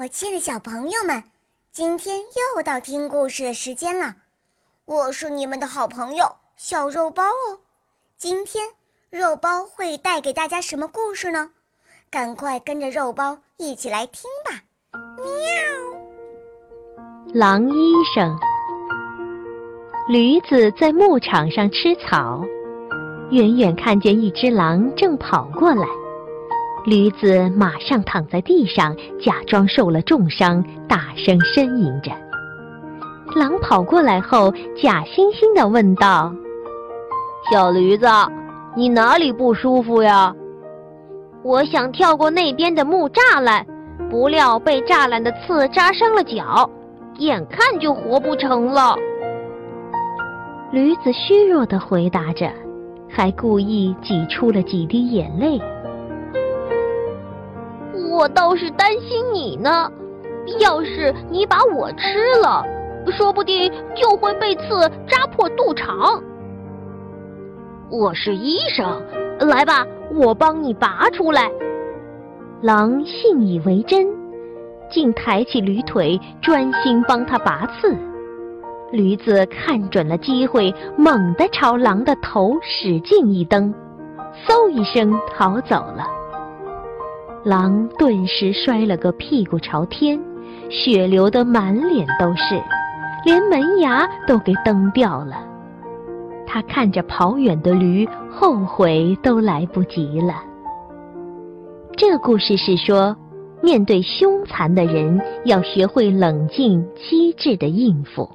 我亲爱的小朋友们，今天又到听故事的时间了。我是你们的好朋友小肉包哦。今天肉包会带给大家什么故事呢？赶快跟着肉包一起来听吧！喵。狼医生，驴子在牧场上吃草，远远看见一只狼正跑过来。驴子马上躺在地上，假装受了重伤，大声呻吟着。狼跑过来后，假惺惺地问道：“小驴子，你哪里不舒服呀？”“我想跳过那边的木栅栏，不料被栅栏的刺扎伤了脚，眼看就活不成了。”驴子虚弱地回答着，还故意挤出了几滴眼泪。我倒是担心你呢，要是你把我吃了，说不定就会被刺扎破肚肠。我是医生，来吧，我帮你拔出来。狼信以为真，竟抬起驴腿，专心帮他拔刺。驴子看准了机会，猛地朝狼的头使劲一蹬，嗖一声逃走了。狼顿时摔了个屁股朝天，血流得满脸都是，连门牙都给蹬掉了。他看着跑远的驴，后悔都来不及了。这故事是说，面对凶残的人，要学会冷静机智的应付。